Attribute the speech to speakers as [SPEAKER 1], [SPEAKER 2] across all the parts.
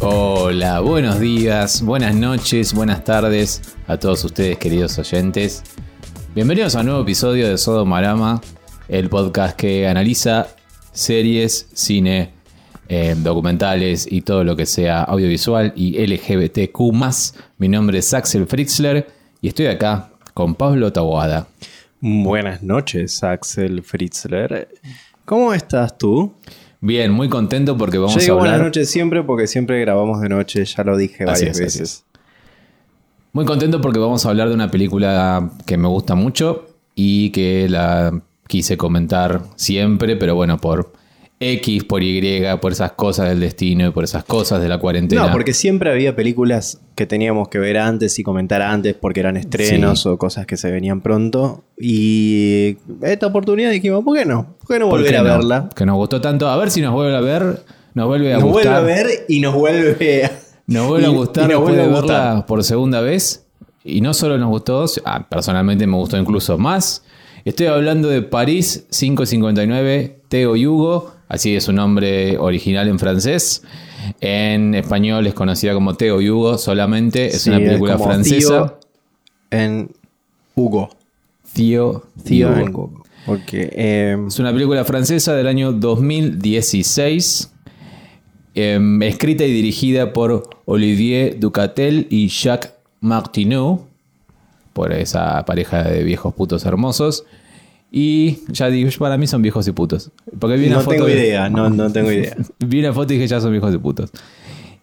[SPEAKER 1] Hola, buenos días, buenas noches, buenas tardes a todos ustedes queridos oyentes. Bienvenidos a un nuevo episodio de Sodo Marama, el podcast que analiza series, cine, eh, documentales y todo lo que sea audiovisual y LGBTQ+. Mi nombre es Axel Fritzler y estoy acá con Pablo Taboada.
[SPEAKER 2] Buenas noches, Axel Fritzler. ¿Cómo estás tú?
[SPEAKER 1] Bien, muy contento porque vamos
[SPEAKER 2] Yo digo
[SPEAKER 1] a hablar...
[SPEAKER 2] buenas noches siempre porque siempre grabamos de noche, ya lo dije
[SPEAKER 1] Así
[SPEAKER 2] varias
[SPEAKER 1] así
[SPEAKER 2] veces.
[SPEAKER 1] Muy contento porque vamos a hablar de una película que me gusta mucho y que la quise comentar siempre, pero bueno, por X, por Y, por esas cosas del destino y por esas cosas de la cuarentena.
[SPEAKER 2] No, porque siempre había películas que teníamos que ver antes y comentar antes porque eran estrenos
[SPEAKER 1] Sí.
[SPEAKER 2] o cosas que se venían pronto. Y esta oportunidad dijimos, ¿por qué no? ¿Por qué no
[SPEAKER 1] ¿Por
[SPEAKER 2] volver a
[SPEAKER 1] no?
[SPEAKER 2] verla?
[SPEAKER 1] Que nos gustó tanto. A ver si nos vuelve a ver, nos vuelve a
[SPEAKER 2] Nos vuelve
[SPEAKER 1] gustar.
[SPEAKER 2] a ver y nos vuelve a...
[SPEAKER 1] Nos vuelve a
[SPEAKER 2] y-
[SPEAKER 1] gustar
[SPEAKER 2] y nos
[SPEAKER 1] después
[SPEAKER 2] vuelve
[SPEAKER 1] de
[SPEAKER 2] a gustar.
[SPEAKER 1] verla por segunda vez. Y no solo nos gustó, ah, personalmente me gustó incluso más. Estoy hablando de París 559, Teo Hugo, así es su nombre original en francés. En español es conocida como Teo Hugo solamente. Es
[SPEAKER 2] Sí,
[SPEAKER 1] una película
[SPEAKER 2] como
[SPEAKER 1] francesa.
[SPEAKER 2] Tío en Hugo.
[SPEAKER 1] Tío,
[SPEAKER 2] Tío en Hugo. Eh,
[SPEAKER 1] Es una película francesa del año 2016, em, escrita y dirigida por Olivier Ducatel y Jacques Martineau, por esa pareja de viejos putos hermosos. Y ya digo, para mí son viejos y putos. Porque vi una
[SPEAKER 2] no
[SPEAKER 1] foto
[SPEAKER 2] tengo
[SPEAKER 1] de-
[SPEAKER 2] idea, no, no tengo idea.
[SPEAKER 1] Vi una foto y dije, ya son viejos y putos.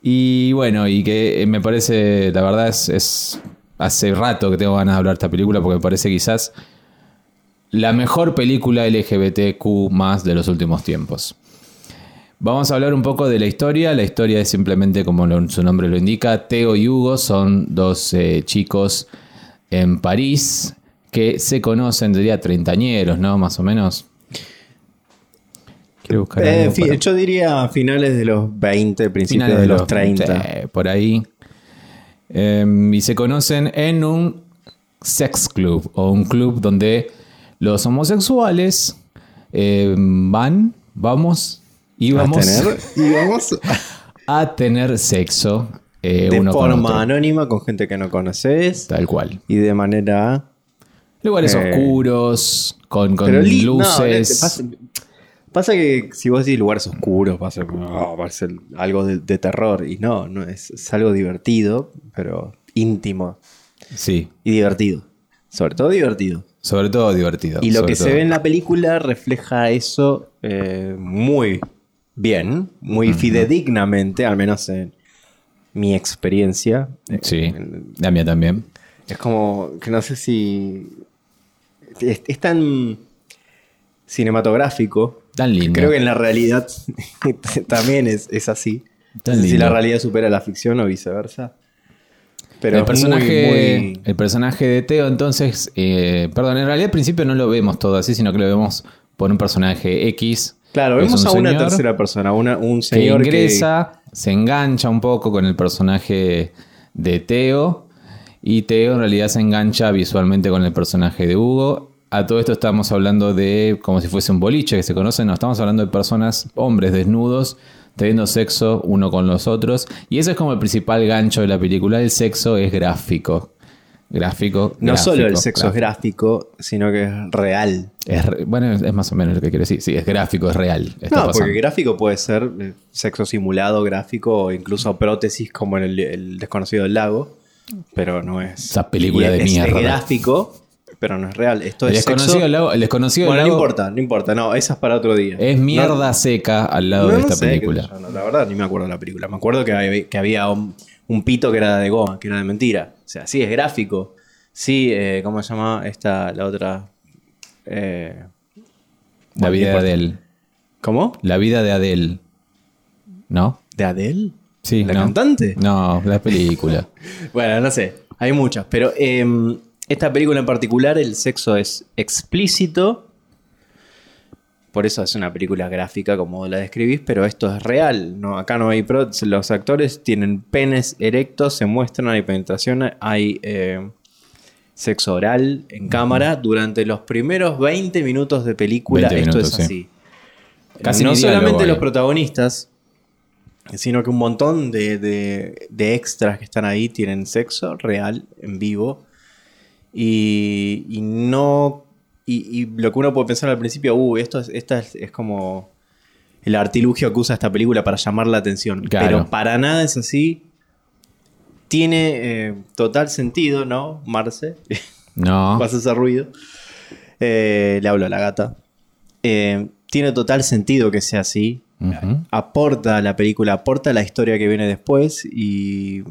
[SPEAKER 1] Y bueno, y que eh, me parece, la verdad es, es- hace rato que tengo ganas de hablar de esta película porque me parece quizás la mejor película LGBTQ más de los últimos tiempos. Vamos a hablar un poco de la historia. La historia es simplemente como lo- su nombre lo indica. Teo y Hugo son dos eh, chicos en París que se conocen, diría treintañeros, ¿no? Más o menos. Quiero buscar
[SPEAKER 2] Eh,
[SPEAKER 1] algo
[SPEAKER 2] fi-
[SPEAKER 1] para-
[SPEAKER 2] Yo diría finales de los 20, principios
[SPEAKER 1] finales
[SPEAKER 2] de los 30.
[SPEAKER 1] sí, por ahí. Eh, y se conocen en un sex club o un club donde los homosexuales eh, van, vamos y
[SPEAKER 2] A
[SPEAKER 1] vamos
[SPEAKER 2] tener, y vamos
[SPEAKER 1] a tener sexo eh,
[SPEAKER 2] de
[SPEAKER 1] uno
[SPEAKER 2] forma anónima con gente que no conoces
[SPEAKER 1] Tal cual.
[SPEAKER 2] y de manera...
[SPEAKER 1] Lugares
[SPEAKER 2] Eh,
[SPEAKER 1] oscuros, con, con
[SPEAKER 2] no,
[SPEAKER 1] luces.
[SPEAKER 2] pasa, pasa que si vos decís lugares oscuros, pasa oh, va a ser algo de, de terror. Y no, no es, es algo divertido, pero íntimo
[SPEAKER 1] Sí,
[SPEAKER 2] y divertido. Sobre todo divertido.
[SPEAKER 1] sobre todo divertido.
[SPEAKER 2] Y lo que se ve en la película refleja eso eh, muy bien, muy fidedignamente, al menos en mi experiencia.
[SPEAKER 1] Sí,
[SPEAKER 2] en-
[SPEAKER 1] la mía también.
[SPEAKER 2] Es como que no sé si. Es, es tan cinematográfico.
[SPEAKER 1] Tan lindo.
[SPEAKER 2] Creo que en la realidad también es, es así.
[SPEAKER 1] Tan
[SPEAKER 2] No sé si la realidad supera la ficción o viceversa. Pero
[SPEAKER 1] el, personaje,
[SPEAKER 2] muy- muy-
[SPEAKER 1] el personaje de Teo, entonces, eh, perdón, en realidad al principio no lo vemos todo así, sino que lo vemos por un personaje X.
[SPEAKER 2] Claro, vemos
[SPEAKER 1] un
[SPEAKER 2] a una tercera persona, una- un señor que,
[SPEAKER 1] ingresa, se engancha un poco con el personaje de Teo y Teo en realidad se engancha visualmente con el personaje de Hugo. A todo esto estamos hablando de como si fuese un boliche que se conocen, no, estamos hablando de personas, hombres desnudos, teniendo sexo uno con los otros. Y ese es como el principal gancho de la película, el sexo es gráfico. Gráfico.
[SPEAKER 2] no solo el
[SPEAKER 1] gráfico,
[SPEAKER 2] sexo es gráfico, sino que es real.
[SPEAKER 1] Es re- bueno, es más o menos lo que quiero decir. Sí, es gráfico, es real.
[SPEAKER 2] No,
[SPEAKER 1] pasando.
[SPEAKER 2] porque gráfico puede ser eh, sexo simulado, gráfico o incluso prótesis como en el, el desconocido del lago, pero no es.
[SPEAKER 1] Esa película
[SPEAKER 2] y
[SPEAKER 1] de
[SPEAKER 2] es-
[SPEAKER 1] mierda.
[SPEAKER 2] Es gráfico, pero no es real. Esto
[SPEAKER 1] El
[SPEAKER 2] es
[SPEAKER 1] desconocido,
[SPEAKER 2] sexo.
[SPEAKER 1] lago, el desconocido
[SPEAKER 2] Bueno, no importa, no importa. No, esa es para otro día.
[SPEAKER 1] es mierda
[SPEAKER 2] No-
[SPEAKER 1] seca al lado
[SPEAKER 2] no,
[SPEAKER 1] de esta
[SPEAKER 2] sé,
[SPEAKER 1] película.
[SPEAKER 2] yo, no, la verdad, ni me acuerdo de la película. Me acuerdo que había, que había un, un pito que era de goma, que era de mentira. O sea, sí, es gráfico. Sí, eh, ¿cómo se llama esta, la otra? Eh,
[SPEAKER 1] La vida de. Adele.
[SPEAKER 2] ¿Cómo?
[SPEAKER 1] La vida de Adele. ¿No?
[SPEAKER 2] ¿De Adele?
[SPEAKER 1] Sí,
[SPEAKER 2] ¿La
[SPEAKER 1] no.
[SPEAKER 2] cantante?
[SPEAKER 1] No, la película.
[SPEAKER 2] Bueno, no sé, hay muchas, pero em, esta película en particular el sexo es explícito, por eso es una película gráfica como la describís, pero esto es real, no, acá no hay pro- los actores tienen penes erectos, se muestran, hay penetración, hay eh, sexo oral en cámara durante los primeros 20 minutos de película,
[SPEAKER 1] 20
[SPEAKER 2] esto
[SPEAKER 1] minutos,
[SPEAKER 2] es
[SPEAKER 1] sí.
[SPEAKER 2] así.
[SPEAKER 1] Casi
[SPEAKER 2] no
[SPEAKER 1] diálogo
[SPEAKER 2] solamente los protagonistas, sino que un montón de, de- de extras que están ahí tienen sexo real, en vivo. Y, y no. Y, y lo que uno puede pensar al principio, uh, esto es, esta es, es como el artilugio que usa esta película para llamar la atención.
[SPEAKER 1] Claro.
[SPEAKER 2] Pero para nada es así. Tiene eh, total sentido, ¿no, Marce?
[SPEAKER 1] No.
[SPEAKER 2] Pasa ese ruido. Eh, le hablo a la gata. Eh, tiene total sentido que sea así. Aporta a la película, aporta a la historia que viene después y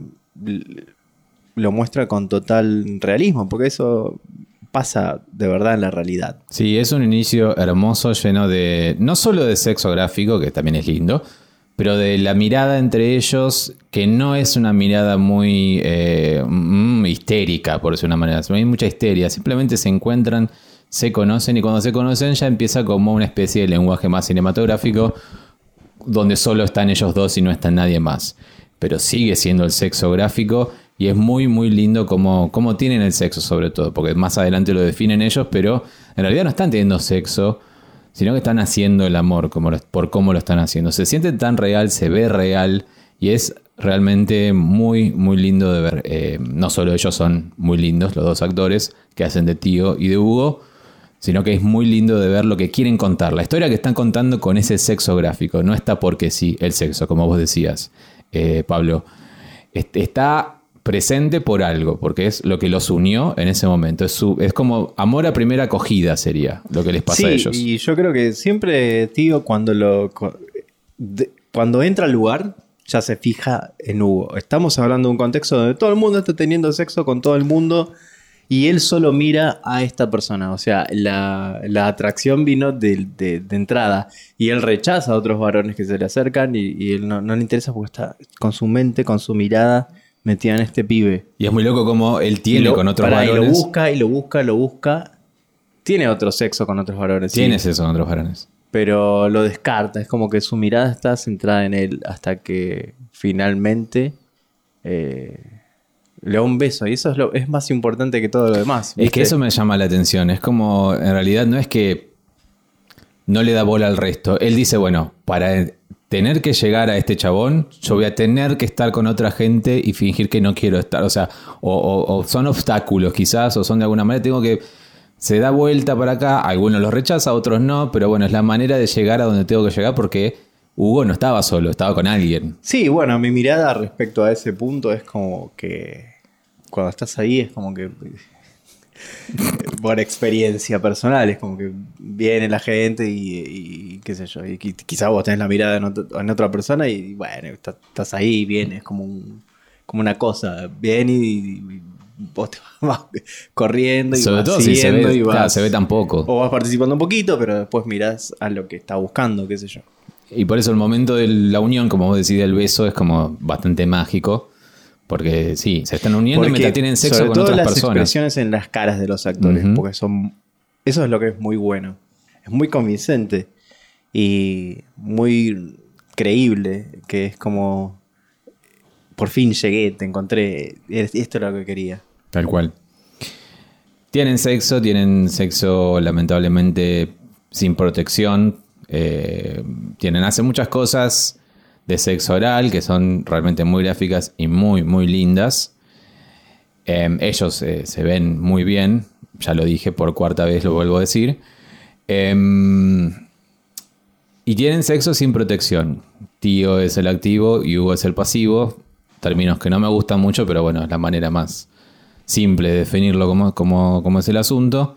[SPEAKER 2] lo muestra con total realismo, porque eso pasa de verdad en la realidad.
[SPEAKER 1] Sí, es un inicio hermoso, lleno de. No solo de sexo gráfico, que también es lindo, pero de la mirada entre ellos, que no es una mirada muy eh, mm, histérica, por decir una manera. No hay mucha histeria, simplemente se encuentran, se conocen y cuando se conocen ya empieza como una especie de lenguaje más cinematográfico, donde solo están ellos dos y no está nadie más. Pero sigue siendo el sexo gráfico y es muy, muy lindo como, como tienen el sexo sobre todo, porque más adelante lo definen ellos, pero en realidad no están teniendo sexo, sino que están haciendo el amor como por cómo lo están haciendo. Se siente tan real, se ve real y es realmente muy, muy lindo de ver. Eh, no solo ellos son muy lindos, los dos actores que hacen de tío y de Hugo, sino que es muy lindo de ver lo que quieren contar. La historia que están contando con ese sexo gráfico. No está porque sí, el sexo, como vos decías, eh, Pablo. Est- Está presente por algo, porque es lo que los unió en ese momento. Es, su- es como amor a primera acogida sería lo que les pasa
[SPEAKER 2] sí,
[SPEAKER 1] a ellos.
[SPEAKER 2] y yo creo que siempre, tío, cuando lo cuando entra al lugar, ya se fija en Hugo. Estamos hablando de un contexto donde todo el mundo está teniendo sexo con todo el mundo y él solo mira a esta persona. O sea, la, la atracción vino de, de- de entrada y él rechaza a otros varones que se le acercan y, y él no, no le interesa porque está con su mente, con su mirada metida en este pibe.
[SPEAKER 1] Y es muy loco como él tiene
[SPEAKER 2] Y lo-
[SPEAKER 1] con otros
[SPEAKER 2] pará, y
[SPEAKER 1] varones.
[SPEAKER 2] lo busca y lo busca, lo busca. Tiene otro sexo con otros varones. sí
[SPEAKER 1] Tienes eso con otros varones.
[SPEAKER 2] pero lo descarta. Es como que su mirada está centrada en él hasta que finalmente eh, le da un beso. Y eso es, lo, es más importante que todo lo demás.
[SPEAKER 1] Es que eso me llama la atención. Es como, en realidad no es que no le da bola al resto. Él dice, bueno, para tener que llegar a este chabón, yo voy a tener que estar con otra gente y fingir que no quiero estar. O sea, o, o- o son obstáculos quizás, o son de alguna manera, tengo que... Se da vuelta para acá, algunos los rechaza, otros no, pero bueno, es la manera de llegar a donde tengo que llegar porque Hugo no estaba solo, estaba con alguien.
[SPEAKER 2] Sí, bueno, mi mirada respecto a ese punto es como que cuando estás ahí es como que por experiencia personal, es como que viene la gente y, y qué sé yo, y qui- quizás vos tenés la mirada en, otro- en otra persona y bueno, está- estás ahí, viene, es como, un- como una cosa, viene y, y vos te vas corriendo y
[SPEAKER 1] Sobre
[SPEAKER 2] vas
[SPEAKER 1] todo si se
[SPEAKER 2] siguiendo
[SPEAKER 1] ve,
[SPEAKER 2] y
[SPEAKER 1] claro,
[SPEAKER 2] vas-
[SPEAKER 1] se ve tan poco.
[SPEAKER 2] o vas participando un poquito, pero después mirás a lo que está buscando, qué sé yo.
[SPEAKER 1] Y por eso el momento de la unión, como vos decís, del beso, es como bastante mágico. Porque sí, se están uniendo mientras tienen sexo
[SPEAKER 2] sobre
[SPEAKER 1] con
[SPEAKER 2] todo
[SPEAKER 1] otras
[SPEAKER 2] las
[SPEAKER 1] personas.
[SPEAKER 2] expresiones en las caras de los actores, porque son eso es lo que es muy bueno. Es muy convincente y muy creíble, que es como por fin llegué, te encontré, esto era lo que quería.
[SPEAKER 1] Tal cual. Tienen sexo, tienen sexo lamentablemente sin protección. eh, tienen, hacen muchas cosas de sexo oral que son realmente muy gráficas y muy, muy lindas. Eh, ellos eh, se ven muy bien, ya lo dije por cuarta vez, lo vuelvo a decir. Em, y tienen sexo sin protección. Tío es el activo y Hugo es el pasivo. Términos que no me gustan mucho, pero bueno, es la manera más simple de definirlo como, como, como es el asunto.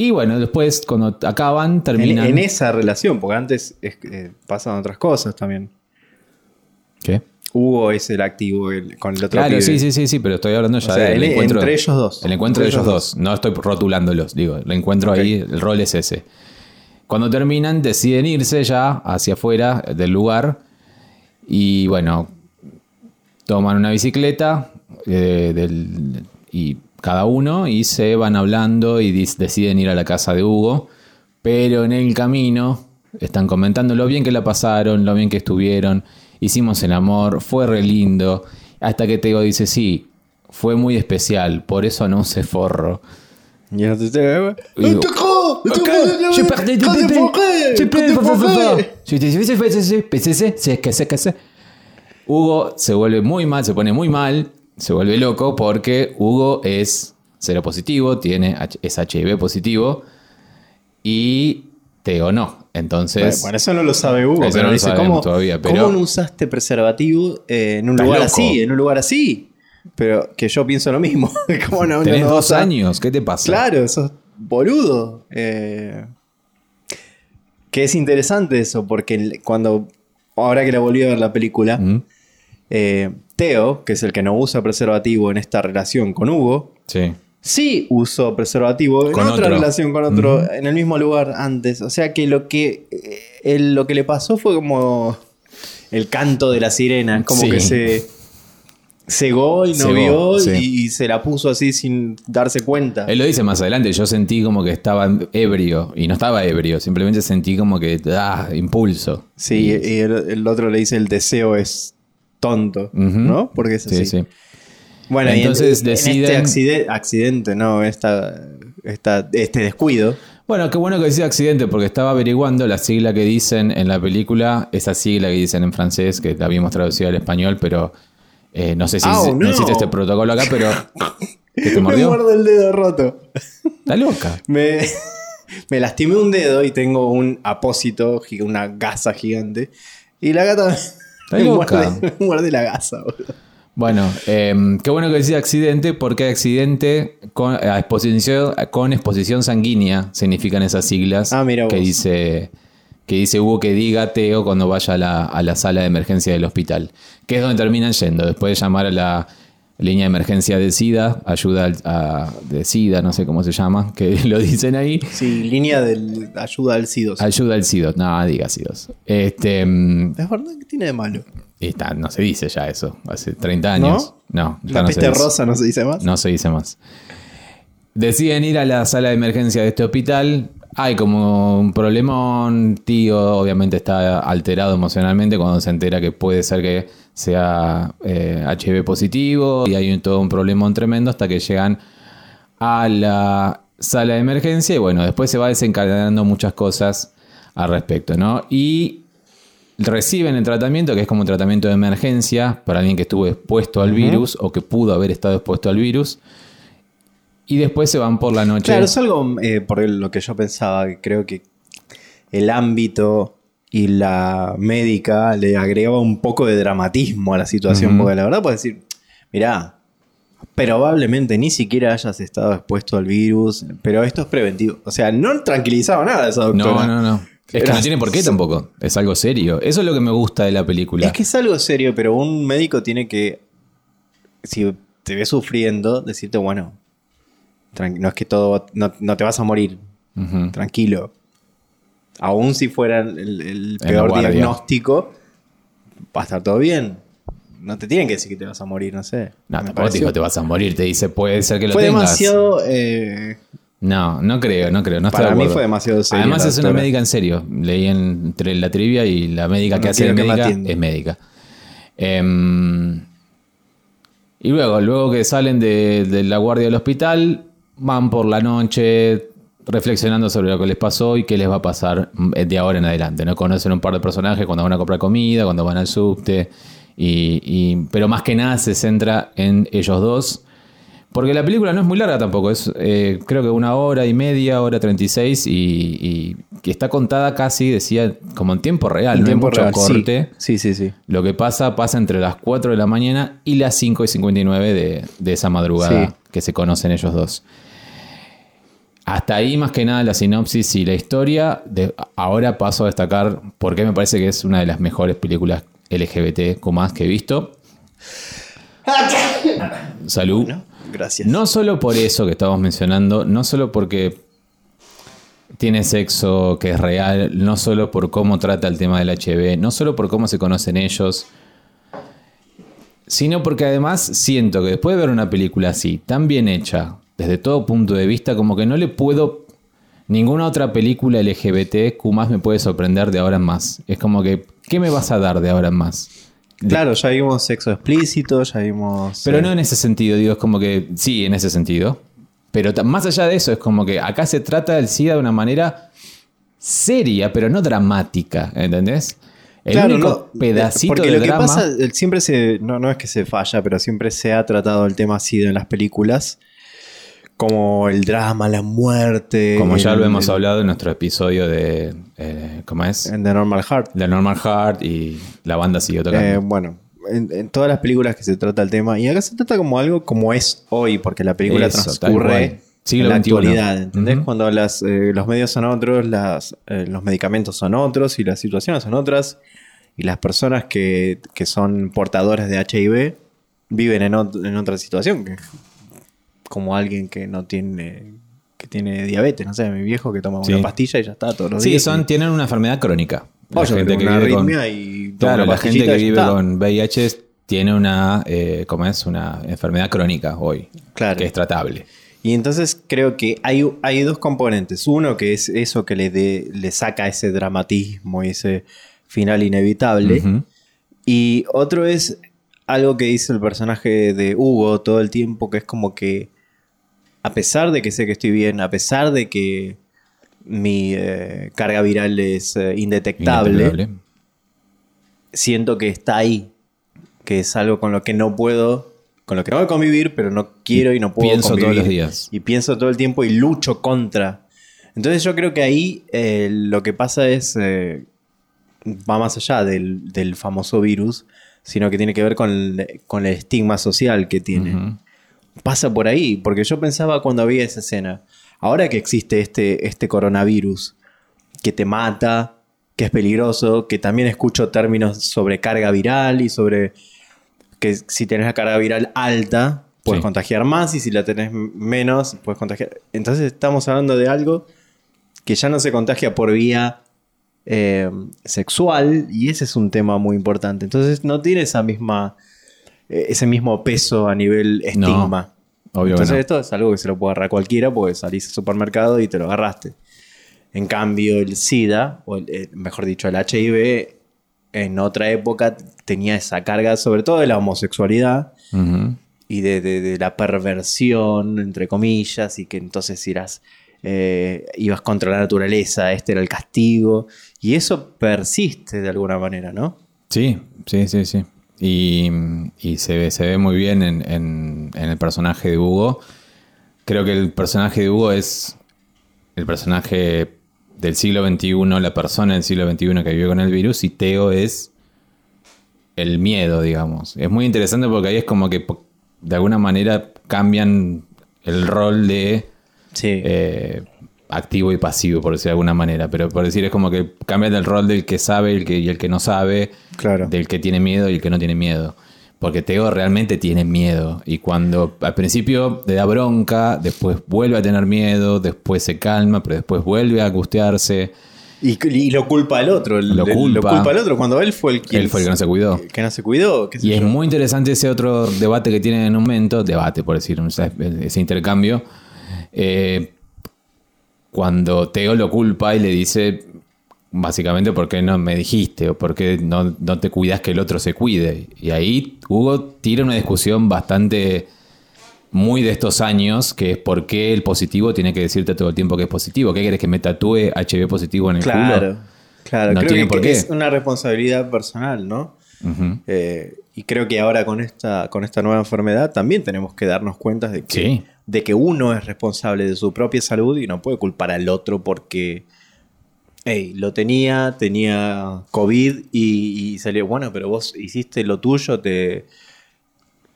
[SPEAKER 1] Y bueno, después cuando acaban, terminan.
[SPEAKER 2] en esa relación, porque antes es eh, pasan otras cosas también.
[SPEAKER 1] ¿Qué?
[SPEAKER 2] Hugo es el activo el- con el otro
[SPEAKER 1] Claro,
[SPEAKER 2] pibe.
[SPEAKER 1] sí, sí, sí, sí, pero estoy hablando ya
[SPEAKER 2] O sea,
[SPEAKER 1] del
[SPEAKER 2] en-
[SPEAKER 1] encuentro.
[SPEAKER 2] entre ellos dos.
[SPEAKER 1] El encuentro
[SPEAKER 2] Entre
[SPEAKER 1] de ellos dos. No estoy rotulándolos, digo. El encuentro ahí, el rol es ese. Cuando terminan, deciden irse ya hacia afuera del lugar. Y bueno, toman una bicicleta eh, del- y cada uno y se van hablando y deciden ir a la casa de Hugo. Pero en el camino están comentando lo bien que la pasaron, lo bien que estuvieron. Hicimos el amor, fue re lindo. Hasta que Tego dice, sí, fue muy especial, por eso no se forro.
[SPEAKER 2] Y
[SPEAKER 1] digo. Hugo se vuelve muy mal, se pone muy mal, se vuelve loco porque Hugo es cero positivo, tiene, es HIV positivo y Teo no. Entonces,
[SPEAKER 2] Bueno, eso no lo sabe Hugo.
[SPEAKER 1] Eso
[SPEAKER 2] pero
[SPEAKER 1] no
[SPEAKER 2] dice, ¿cómo,
[SPEAKER 1] todavía, pero-
[SPEAKER 2] ¿Cómo no usaste preservativo eh, en un lugar
[SPEAKER 1] loco.
[SPEAKER 2] así? En un lugar así. Pero que yo pienso lo mismo. ¿Cómo no, no
[SPEAKER 1] tenés
[SPEAKER 2] lo
[SPEAKER 1] dos años, ¿qué te pasa?
[SPEAKER 2] Claro, sos boludo. Eh, que es interesante eso, porque cuando. Ahora que la volví a ver la película,
[SPEAKER 1] ¿Mm?
[SPEAKER 2] eh, Teo, que es el que no usa preservativo en esta relación con Hugo,
[SPEAKER 1] Sí.
[SPEAKER 2] sí usó preservativo en otra
[SPEAKER 1] otro.
[SPEAKER 2] relación con otro, en el mismo lugar antes. O sea que lo que, eh, lo que le pasó fue como el canto de la sirena, como
[SPEAKER 1] Sí.
[SPEAKER 2] que se cegó y no
[SPEAKER 1] Cegó,
[SPEAKER 2] vio
[SPEAKER 1] sí.
[SPEAKER 2] y, se la puso así sin darse cuenta.
[SPEAKER 1] Él lo dice más adelante, yo sentí como que estaba ebrio y no estaba ebrio, simplemente sentí como que, ah, impulso.
[SPEAKER 2] Sí, y el, el otro le dice el deseo es tonto. ¿no? Porque es así.
[SPEAKER 1] Sí, sí.
[SPEAKER 2] Bueno, y en-
[SPEAKER 1] Entonces
[SPEAKER 2] en, este
[SPEAKER 1] deciden-
[SPEAKER 2] accidente, accidente, no, esta, esta- este descuido.
[SPEAKER 1] Bueno, qué bueno que decía accidente, porque estaba averiguando la sigla que dicen en la película, esa sigla que dicen en francés, que la habíamos traducido al español, pero eh, no sé si
[SPEAKER 2] Oh,
[SPEAKER 1] no
[SPEAKER 2] no.
[SPEAKER 1] existe este protocolo acá, pero. ¿Qué te
[SPEAKER 2] Me
[SPEAKER 1] mordió?
[SPEAKER 2] muerde el dedo roto.
[SPEAKER 1] Está loca.
[SPEAKER 2] Me, me lastimé un dedo y tengo un apósito, una gasa gigante. Y la gata
[SPEAKER 1] loca.
[SPEAKER 2] muerde, me muerde la gasa, boludo.
[SPEAKER 1] Bueno, eh, qué bueno que decía accidente, porque accidente con exposición, con exposición sanguínea significan esas siglas
[SPEAKER 2] Ah, mira
[SPEAKER 1] que dice que dice Hugo que diga Teo cuando vaya a la, a la sala de emergencia del hospital, que es donde terminan yendo, después de llamar a la línea de emergencia de SIDA, ayuda al- a- de SIDA, no sé cómo se llama, que lo dicen ahí.
[SPEAKER 2] Sí, línea de ayuda al SIDO.
[SPEAKER 1] Ayuda al SIDA, no, diga SIDA. Este, mm,
[SPEAKER 2] Es verdad que tiene de malo.
[SPEAKER 1] y está, no se dice ya eso, hace 30 años. No, ya
[SPEAKER 2] La
[SPEAKER 1] no
[SPEAKER 2] peste rosa no se dice más.
[SPEAKER 1] No se dice más. Deciden ir a la sala de emergencia de este hospital. Hay como un problemón. Tío obviamente está alterado emocionalmente cuando se entera que puede ser que sea eh, HIV positivo. Y hay un- todo un problemón tremendo hasta que llegan a la sala de emergencia. Y bueno, después se va desencadenando muchas cosas al respecto, ¿no? Y reciben el tratamiento, que es como un tratamiento de emergencia para alguien que estuvo expuesto al virus o que pudo haber estado expuesto al virus. Y después se van por la noche.
[SPEAKER 2] Claro, es algo eh, por lo que yo pensaba, que creo que el ámbito y la médica le agregaba un poco de dramatismo a la situación, porque la verdad puedes decir, mirá, probablemente ni siquiera hayas estado expuesto al virus, pero esto es preventivo. O sea, no tranquilizaba nada esa doctora.
[SPEAKER 1] no, no, no. Es que no tiene por qué tampoco. Es algo serio. Eso es lo que me gusta de la película.
[SPEAKER 2] Es que es algo serio, pero un médico tiene que, si te ve sufriendo, decirte, bueno, no es que todo, no, no te vas a morir, tranquilo. Aún si fuera el, el
[SPEAKER 1] la
[SPEAKER 2] peor
[SPEAKER 1] guardia.
[SPEAKER 2] diagnóstico, va a estar todo bien. No te tienen que decir que te vas a morir, no sé.
[SPEAKER 1] No,
[SPEAKER 2] Me
[SPEAKER 1] tampoco te
[SPEAKER 2] pareció-
[SPEAKER 1] dijo te vas a morir. Te dice puede ser que lo
[SPEAKER 2] Fue
[SPEAKER 1] tengas.
[SPEAKER 2] demasiado. eh,
[SPEAKER 1] No, no creo, no creo. No
[SPEAKER 2] Para mí fue demasiado seria
[SPEAKER 1] Además
[SPEAKER 2] la
[SPEAKER 1] es una médica en serio. Leí en- entre la trivia y la médica
[SPEAKER 2] No
[SPEAKER 1] que hace
[SPEAKER 2] me
[SPEAKER 1] médica es médica. Em, y luego, luego que salen de, de la guardia del hospital, van por la noche reflexionando sobre lo que les pasó y qué les va a pasar mm, de ahora en adelante. ¿no? Conocen un par de personajes cuando van a comprar comida, cuando van al subte. Y, y- pero más que nada se centra en ellos dos. Porque la película no es muy larga tampoco, es eh, creo que una hora y media, hora 36, y, y que está contada casi, decía, como en tiempo real,
[SPEAKER 2] en
[SPEAKER 1] no
[SPEAKER 2] tiempo
[SPEAKER 1] hay mucho
[SPEAKER 2] real. Sí.
[SPEAKER 1] corte.
[SPEAKER 2] Sí, sí, sí.
[SPEAKER 1] Lo que pasa, pasa entre las 4 de la mañana y las 5 y 59 de, de esa madrugada
[SPEAKER 2] Sí.
[SPEAKER 1] que se conocen ellos dos. Hasta ahí, más que nada, la sinopsis y la historia. De, ahora paso a destacar por qué me parece que es una de las mejores películas LGBT más que he visto. Salud.
[SPEAKER 2] Gracias.
[SPEAKER 1] No solo por eso que estábamos mencionando, no solo porque tiene sexo que es real, no solo por cómo trata el tema del HIV, no solo por cómo se conocen ellos, sino porque además siento que después de ver una película así, tan bien hecha, desde todo punto de vista, como que no le puedo... Ninguna otra película LGBT más me puede sorprender de ahora en más. Es como que, ¿qué me vas a dar de ahora en más?
[SPEAKER 2] Claro, ya vimos sexo explícito, ya vimos.
[SPEAKER 1] Pero
[SPEAKER 2] eh,
[SPEAKER 1] no en ese sentido, digo, es como que sí, en ese sentido. Pero más allá de eso, es como que acá se trata del SIDA de una manera seria, pero no dramática, ¿entendés? El
[SPEAKER 2] Claro,
[SPEAKER 1] único
[SPEAKER 2] no,
[SPEAKER 1] pedacito
[SPEAKER 2] porque
[SPEAKER 1] de
[SPEAKER 2] lo que
[SPEAKER 1] drama.
[SPEAKER 2] pasa, eh, siempre se, no, no es que se falla, pero siempre se ha tratado el tema así en las películas, como el drama, la muerte.
[SPEAKER 1] como ya
[SPEAKER 2] el-
[SPEAKER 1] lo hemos
[SPEAKER 2] el-
[SPEAKER 1] hablado en nuestro episodio de. eh, ¿Cómo es?
[SPEAKER 2] En The Normal Heart.
[SPEAKER 1] The Normal Heart y la banda siguió tocando.
[SPEAKER 2] Eh, bueno, en, en todas las películas que se trata el tema, y acá se trata como algo como es hoy, porque la película
[SPEAKER 1] Eso,
[SPEAKER 2] transcurre.
[SPEAKER 1] Siglo
[SPEAKER 2] en la actualidad, ¿entendés? Cuando las, eh, los medios son otros, las, eh, los medicamentos son otros y las situaciones son otras, y las personas que, que son portadoras de HIV viven en, ot- en otra situación, que- como alguien que no tiene que tiene diabetes, no sé, mi viejo que toma
[SPEAKER 1] Sí.
[SPEAKER 2] una pastilla y ya está todos los
[SPEAKER 1] sí,
[SPEAKER 2] días.
[SPEAKER 1] son, tienen una enfermedad crónica.
[SPEAKER 2] Oh, yo tengo una
[SPEAKER 1] vive con-
[SPEAKER 2] y
[SPEAKER 1] Claro, la gente que vive
[SPEAKER 2] está.
[SPEAKER 1] con VIH tiene una, eh, ¿cómo es? Una enfermedad crónica hoy.
[SPEAKER 2] Claro.
[SPEAKER 1] Que es tratable.
[SPEAKER 2] Y entonces creo que hay, hay dos componentes. Uno que es eso que le, dé- le saca ese dramatismo y ese final inevitable. Y otro es algo que dice el personaje de Hugo todo el tiempo, que es como que a pesar de que sé que estoy bien, a pesar de que mi eh, carga viral es eh, indetectable,
[SPEAKER 1] Indetectable.
[SPEAKER 2] siento que está ahí, que es algo con lo que no puedo, con lo que no voy a convivir, pero no quiero y no puedo
[SPEAKER 1] Pienso todos
[SPEAKER 2] convivir.
[SPEAKER 1] los días.
[SPEAKER 2] Y pienso todo el tiempo y lucho contra. Entonces yo creo que ahí eh, lo que pasa es, va más allá del, del famoso virus, sino que tiene que ver con el, con el estigma social que tiene. Pasa por ahí, porque yo pensaba cuando había esa escena, ahora que existe este, este coronavirus que te mata, que es peligroso, que también escucho términos sobre carga viral y sobre que si tenés la carga viral alta, puedes
[SPEAKER 1] Sí.
[SPEAKER 2] contagiar más y si la tenés menos, puedes contagiar. Entonces estamos hablando de algo que ya no se contagia por vía eh, sexual y ese es un tema muy importante. Entonces no tiene esa misma, ese mismo peso a nivel estigma.
[SPEAKER 1] Obvio que
[SPEAKER 2] Entonces
[SPEAKER 1] no.
[SPEAKER 2] esto es algo que se lo puede agarrar cualquiera porque salís al supermercado y te lo agarraste. En cambio el SIDA, o el- eh, mejor dicho el HIV, en otra época tenía esa carga sobre todo de la homosexualidad y de, de- de la perversión, entre comillas, y que entonces irás, eh, ibas contra la naturaleza, este era el castigo, y eso persiste de alguna manera, ¿no?
[SPEAKER 1] Sí, sí, sí, sí. Y, y se, ve, se ve muy bien en, en- en el personaje de Hugo. Creo que el personaje de Hugo es el personaje del siglo XXI, la persona del siglo XXI que vive con el virus, y Teo es el miedo, digamos. Es muy interesante porque ahí es como que de alguna manera cambian el rol de
[SPEAKER 2] Sí.
[SPEAKER 1] eh, activo y pasivo, por decir de alguna manera. Pero por decir, es como que cambian el rol del que sabe el que, y el que no sabe,
[SPEAKER 2] Claro.
[SPEAKER 1] del que tiene miedo y el que no tiene miedo. Porque Teo realmente tiene miedo. Y cuando al principio le da bronca, después vuelve a tener miedo, después se calma, pero después vuelve a angustiarse.
[SPEAKER 2] Y, y lo culpa al otro. el-
[SPEAKER 1] Lo
[SPEAKER 2] el-
[SPEAKER 1] culpa.
[SPEAKER 2] al otro cuando él fue el que,
[SPEAKER 1] Él fue el que no se cuidó.
[SPEAKER 2] que no se cuidó. qué sé
[SPEAKER 1] Y es muy interesante ese otro debate que tienen en un momento, debate por decir, ese intercambio, eh, cuando Teo lo culpa y le dice, básicamente, ¿por qué no me dijiste? O ¿por qué no, no te cuidas que el otro se cuide? Y ahí Hugo tira una discusión bastante muy de estos años, que es por qué el positivo tiene que decirte todo el tiempo que es positivo. ¿Qué querés que me tatúe HIV positivo en el
[SPEAKER 2] Claro,
[SPEAKER 1] culo?
[SPEAKER 2] claro.
[SPEAKER 1] No
[SPEAKER 2] creo
[SPEAKER 1] tiene
[SPEAKER 2] que,
[SPEAKER 1] por qué.
[SPEAKER 2] es una responsabilidad personal, ¿no? Eh, y creo que ahora con esta, con esta nueva enfermedad también tenemos que darnos cuenta de que,
[SPEAKER 1] Sí.
[SPEAKER 2] De que uno es responsable de su propia salud y no puede culpar al otro porque hey, lo tenía, tenía COVID y, y salió, bueno, pero vos hiciste lo tuyo, te,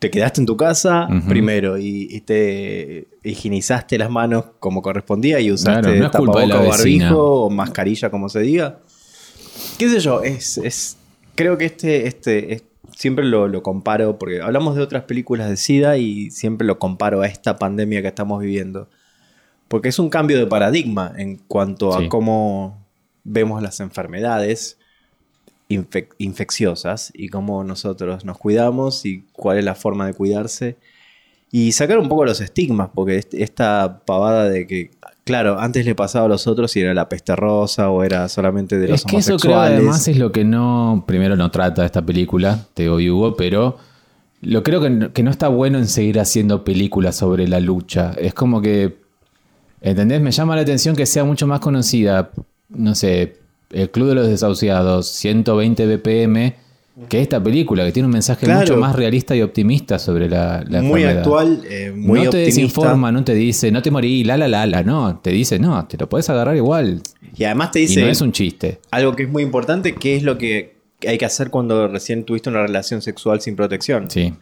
[SPEAKER 2] te quedaste en tu casa primero y, y te higienizaste las manos como correspondía y usaste
[SPEAKER 1] Claro, no
[SPEAKER 2] tapaboca o barbijo o mascarilla, como se diga. ¿Qué sé yo? Es, es- creo que este, este es- siempre lo, lo comparo, porque hablamos de otras películas de SIDA y siempre lo comparo a esta pandemia que estamos viviendo. Porque es un cambio de paradigma en cuanto
[SPEAKER 1] Sí.
[SPEAKER 2] a cómo vemos las enfermedades infec- infecciosas y cómo nosotros nos cuidamos y cuál es la forma de cuidarse. Y sacar un poco los estigmas, porque est- esta pavada de que, claro, antes le pasaba a los otros y era la peste rosa o era solamente de los
[SPEAKER 1] Es que eso creo además es lo que no, primero no trata esta película, Teo y Hugo, pero lo creo que no, que no está bueno en seguir haciendo películas sobre la lucha. Es como que, ¿entendés? Me llama la atención que sea mucho más conocida, no sé, El Club de los Desahuciados, 120 BPM, que esta película, que tiene un mensaje
[SPEAKER 2] Claro.
[SPEAKER 1] mucho más realista y optimista sobre la, la
[SPEAKER 2] muy
[SPEAKER 1] enfermedad.
[SPEAKER 2] actual, eh, muy
[SPEAKER 1] no te
[SPEAKER 2] optimista.
[SPEAKER 1] desinforma, no te dice, no te morí, la la la la, no, te dice, no, te lo puedes agarrar igual.
[SPEAKER 2] Y además te
[SPEAKER 1] Y
[SPEAKER 2] dice
[SPEAKER 1] no es un chiste.
[SPEAKER 2] algo que es muy importante, que es lo que hay que hacer cuando recién tuviste una relación sexual sin protección.
[SPEAKER 1] Sí.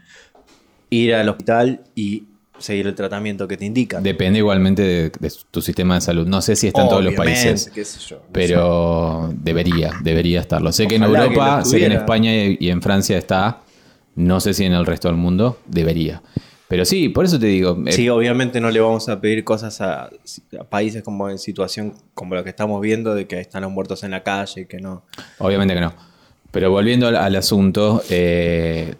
[SPEAKER 2] Ir al hospital y seguir el tratamiento que te indican.
[SPEAKER 1] Depende igualmente de, de tu sistema de salud. No sé si está en todos los países.
[SPEAKER 2] qué sé yo, no
[SPEAKER 1] Pero debería, debería estarlo. Sé que en
[SPEAKER 2] que
[SPEAKER 1] Europa, sé que en. España y y en Francia está. No sé si en el resto del mundo debería. Pero sí, por eso te digo. eh,
[SPEAKER 2] Sí, obviamente no le vamos a pedir cosas a, a países como en situación como la que estamos viendo, de que están los muertos en la calle, que no.
[SPEAKER 1] Obviamente que no. Pero volviendo al, al asunto, eh,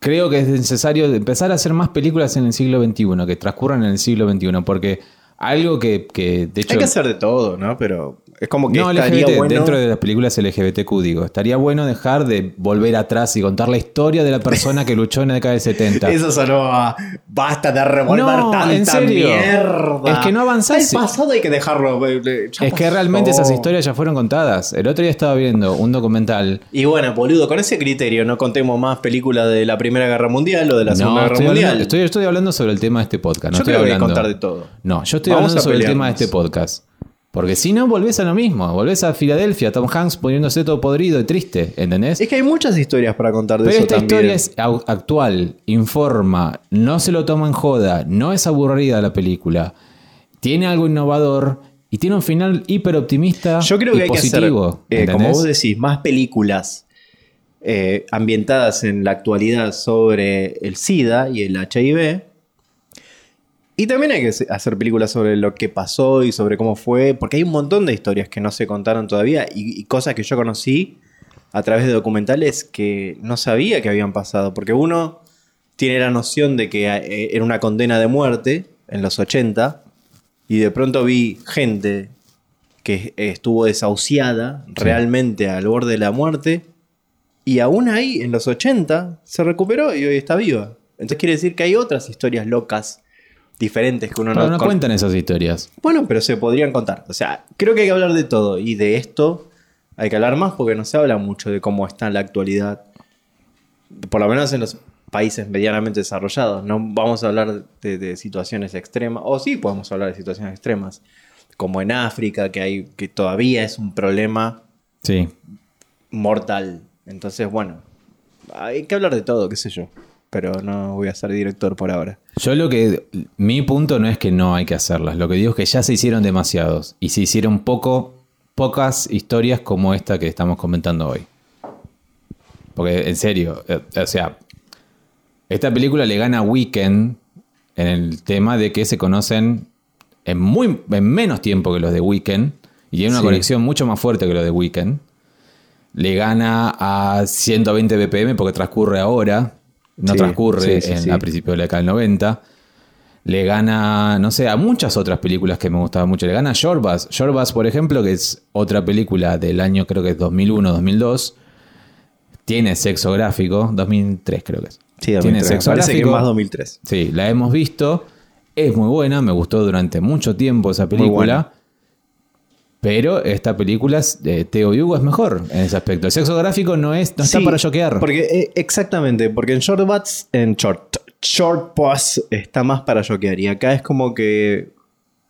[SPEAKER 1] creo que es necesario empezar a hacer más películas en el siglo XXI, que transcurran en el siglo XXI, porque algo que, que, de hecho...
[SPEAKER 2] Hay que hacer de todo, ¿no? Pero es como que
[SPEAKER 1] no,
[SPEAKER 2] estaría
[SPEAKER 1] LGBT,
[SPEAKER 2] bueno.
[SPEAKER 1] dentro de las películas LGBTQ, digo. Estaría bueno dejar de volver atrás y contar la historia de la persona que luchó en la década del 70.
[SPEAKER 2] Eso sonó a basta de revolver
[SPEAKER 1] No,
[SPEAKER 2] tanta
[SPEAKER 1] en serio.
[SPEAKER 2] mierda.
[SPEAKER 1] Es que no avanzás.
[SPEAKER 2] El pasado hay que dejarlo. eh, eh,
[SPEAKER 1] es que
[SPEAKER 2] pasó.
[SPEAKER 1] realmente esas historias ya fueron contadas. El otro día estaba viendo un documental.
[SPEAKER 2] Y bueno, boludo, con ese criterio no contemos más películas de la Primera Guerra Mundial o de la Segunda
[SPEAKER 1] No,
[SPEAKER 2] Guerra
[SPEAKER 1] estoy
[SPEAKER 2] Mundial.
[SPEAKER 1] hablando, estoy, estoy hablando sobre el tema de este podcast. No
[SPEAKER 2] Yo
[SPEAKER 1] estoy
[SPEAKER 2] creo que hay que
[SPEAKER 1] hablando.
[SPEAKER 2] contar de todo.
[SPEAKER 1] No, yo estoy
[SPEAKER 2] Vamos
[SPEAKER 1] hablando sobre el tema de este podcast. Porque si no, volvés a lo mismo. Volvés a Filadelfia, Tom Hanks poniéndose todo podrido y triste. ¿Entendés?
[SPEAKER 2] Es que hay muchas historias para contar de
[SPEAKER 1] Pero
[SPEAKER 2] eso
[SPEAKER 1] esta
[SPEAKER 2] también.
[SPEAKER 1] historia es actual, informa, no se lo toma en joda, no es aburrida la película, tiene algo innovador y tiene un final hiper optimista
[SPEAKER 2] Yo creo
[SPEAKER 1] y
[SPEAKER 2] que hay
[SPEAKER 1] positivo.
[SPEAKER 2] que hacer, eh, como vos decís, más películas eh, ambientadas en la actualidad sobre el SIDA y el HIV. Y también hay que hacer películas sobre lo que pasó y sobre cómo fue, porque hay un montón de historias que no se contaron todavía y, y cosas que yo conocí a través de documentales que no sabía que habían pasado, porque uno tiene la noción de que eh, era una condena de muerte en los 80 y de pronto vi gente que estuvo desahuciada realmente al borde de la muerte y aún ahí en los 80 se recuperó y hoy está viva. Entonces quiere decir que hay otras historias locas diferentes que uno
[SPEAKER 1] Pero
[SPEAKER 2] no,
[SPEAKER 1] no
[SPEAKER 2] con-
[SPEAKER 1] cuentan esas historias.
[SPEAKER 2] Bueno, pero se podrían contar. O sea, creo que hay que hablar de todo y de esto hay que hablar más porque no se habla mucho de cómo está en la actualidad. Por lo menos en los países medianamente desarrollados. No vamos a hablar de, de situaciones extremas. O sí podemos hablar de situaciones extremas. Como en África, que hay que todavía es un problema
[SPEAKER 1] Sí.
[SPEAKER 2] mortal. Entonces, bueno, hay que hablar de todo, qué sé yo. Pero no voy a ser director por ahora.
[SPEAKER 1] Yo lo que. Mi punto no es que no hay que hacerlas. Lo que digo es que ya se hicieron demasiados. Y se hicieron poco, pocas historias como esta que estamos comentando hoy. Porque, en serio, eh, o sea, esta película le gana a Weekend en el tema de que se conocen en, muy, en menos tiempo que los de Weekend. Y tiene una
[SPEAKER 2] Sí.
[SPEAKER 1] conexión mucho más fuerte que los de Weekend. Le gana a 120 BPM porque transcurre ahora. No
[SPEAKER 2] Sí,
[SPEAKER 1] transcurre
[SPEAKER 2] sí,
[SPEAKER 1] en a principios de la década del 90. Le gana, no sé, a muchas otras películas que me gustaban mucho. Le gana a Shorbus. Shorbus, por ejemplo, que es otra película del año, creo que es 2001, 2002. Tiene sexo gráfico. 2003, creo que es.
[SPEAKER 2] Sí,
[SPEAKER 1] Tiene
[SPEAKER 2] 2003.
[SPEAKER 1] sexo
[SPEAKER 2] Parece que
[SPEAKER 1] gráfico.
[SPEAKER 2] más 2003.
[SPEAKER 1] Sí, la hemos visto. Es muy buena, me gustó durante mucho tiempo esa película. Pero esta película de Teo y Hugo es mejor en ese aspecto. El sexo gráfico no, es, no está para choquear.
[SPEAKER 2] Porque, eh, exactamente, porque en Short Butts, en Short, Short está más para choquear. Y acá es como que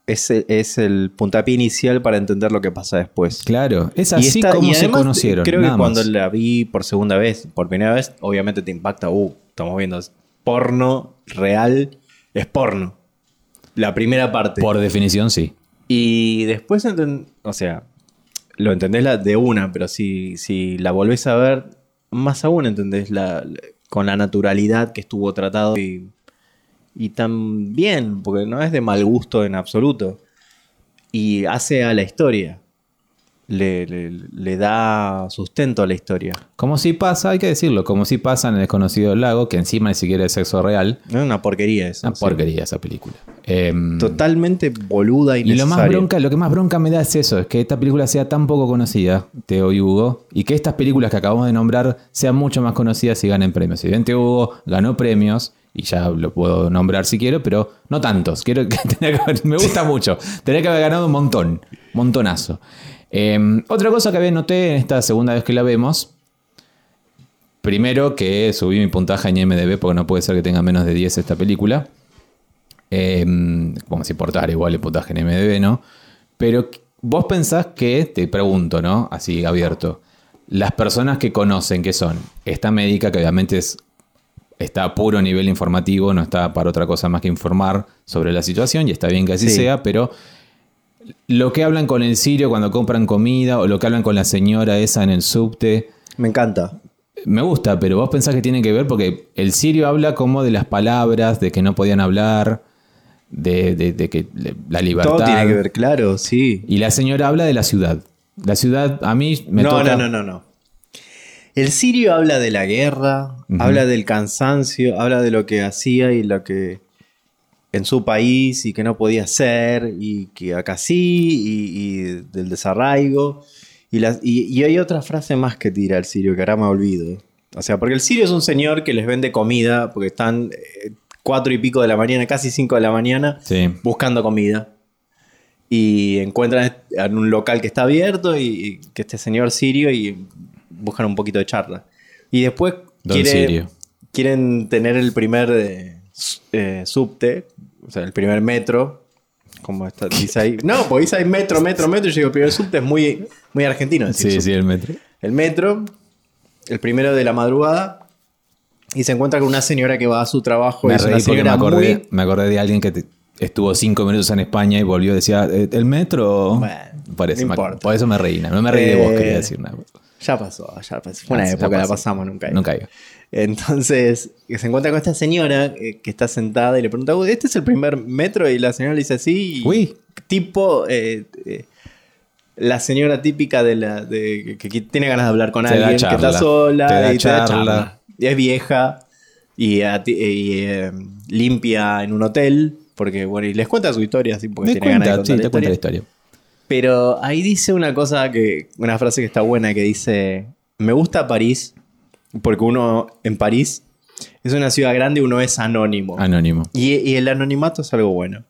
[SPEAKER 2] es, el- es el puntapié inicial para entender lo que pasa después.
[SPEAKER 1] Claro, es así como se conocieron.
[SPEAKER 2] Creo que cuando
[SPEAKER 1] más.
[SPEAKER 2] la vi por segunda vez, por primera vez, obviamente te impacta. Uh, estamos viendo porno real, es porno. La primera parte.
[SPEAKER 1] Por definición, sí.
[SPEAKER 2] Y después, o sea, lo entendés la de una, pero si, si la volvés a ver, más aún entendés la, la- con la naturalidad que estuvo tratado y, y tan bien, porque no es de mal gusto en absoluto. Y hace a la historia. Le, le- le da sustento a la historia.
[SPEAKER 1] Como si pasa, hay que decirlo, como si pasa en El Desconocido del Lago, que encima ni siquiera es sexo real.
[SPEAKER 2] Es una porquería eso.
[SPEAKER 1] Una
[SPEAKER 2] sí.
[SPEAKER 1] porquería esa película. Em,
[SPEAKER 2] Totalmente boluda y
[SPEAKER 1] y lo más bronca, lo que más bronca me da es eso, es que esta película sea tan poco conocida, Teo y Hugo, y que estas películas que acabamos de nombrar sean mucho más conocidas y ganen premios. Si bien Teo Hugo ganó premios, y ya lo puedo nombrar si quiero, pero no tantos. Quiero que que haber- me gusta mucho. Tenía que haber ganado un montón, montonazo. Eh, otra cosa que había noté en esta segunda vez que la vemos. Primero que subí mi puntaje en IMDB porque no puede ser que tenga menos de 10 esta película. Eh, como si importara igual el puntaje en IMDB, ¿no? Pero vos pensás que, te pregunto, ¿no? Así abierto. Las personas que conocen que son esta médica, que obviamente es, está a puro nivel informativo, no está para otra cosa más que informar sobre la situación, y está bien que así
[SPEAKER 2] Sí.
[SPEAKER 1] sea, pero lo que hablan con el sirio cuando compran comida, o lo que hablan con la señora esa en el subte,
[SPEAKER 2] Me encanta.
[SPEAKER 1] me gusta, pero vos pensás que tiene que ver porque el sirio habla como de las palabras, de que no podían hablar, de, de- de que la libertad.
[SPEAKER 2] Todo tiene que ver, claro, sí.
[SPEAKER 1] Y la señora habla de la ciudad. La ciudad a mí me
[SPEAKER 2] no,
[SPEAKER 1] toca.
[SPEAKER 2] no, no, no, no. El sirio habla de la guerra, habla del cansancio, habla de lo que hacía y lo que en su país y que no podía hacer y que acá sí y, y del desarraigo. Y, las- y- y hay otra frase más que tira el sirio que ahora me olvido. O sea, porque el sirio es un señor que les vende comida porque están eh, cuatro y pico de la mañana, casi cinco de la mañana,
[SPEAKER 1] Sí.
[SPEAKER 2] buscando comida. Y encuentran en un local que está abierto y, que este señor sirio y buscan un poquito de charla. Y después quiere- quieren tener el primer eh, eh, subte, o sea, el primer metro. Como está, dice ahí. No, porque dice ahí metro, metro, metro. Y yo digo, el primer subte es muy, muy argentino. decir
[SPEAKER 1] Sí,
[SPEAKER 2] subte.
[SPEAKER 1] sí, el metro.
[SPEAKER 2] El metro, el primero de la madrugada. Y se encuentra con una señora que va a su trajo. y
[SPEAKER 1] Me
[SPEAKER 2] una
[SPEAKER 1] reí porque me acordé,
[SPEAKER 2] muy-
[SPEAKER 1] me acordé de alguien que te- estuvo cinco minutos en España y volvió y decía, "Eh, ¿el metro?
[SPEAKER 2] Bueno,
[SPEAKER 1] por, eso
[SPEAKER 2] no
[SPEAKER 1] me, por eso me reí. No, no me reí de vos,
[SPEAKER 2] Eh,
[SPEAKER 1] quería decir nada.
[SPEAKER 2] Ya pasó, ya pasó. Fue una
[SPEAKER 1] ya
[SPEAKER 2] época, la
[SPEAKER 1] pasó.
[SPEAKER 2] pasamos, nunca. hay.
[SPEAKER 1] Nunca iba.
[SPEAKER 2] Entonces, que se encuentra con esta señora eh, que está sentada y le pregunta, "Uy, ¿este es el primer metro? Y la señora le dice sí. y
[SPEAKER 1] Uy.
[SPEAKER 2] Tipo, eh, eh, la señora típica de la de, que, que tiene ganas de hablar con
[SPEAKER 1] Te
[SPEAKER 2] alguien, que
[SPEAKER 1] charla,
[SPEAKER 2] está sola
[SPEAKER 1] te
[SPEAKER 2] y te
[SPEAKER 1] charla.
[SPEAKER 2] charla. Y es vieja y, a ti- y, eh, limpia en un hotel. Porque, bueno, y les cuenta su historia, así, porque tiene ganas de
[SPEAKER 1] cuenta,
[SPEAKER 2] contar
[SPEAKER 1] sí,
[SPEAKER 2] la
[SPEAKER 1] te cuenta la
[SPEAKER 2] historia. Pero ahí dice una cosa que, una frase que está buena que dice, me gusta París porque uno en París es una ciudad grande y uno es anónimo.
[SPEAKER 1] Anónimo.
[SPEAKER 2] Y, y el anonimato es algo bueno.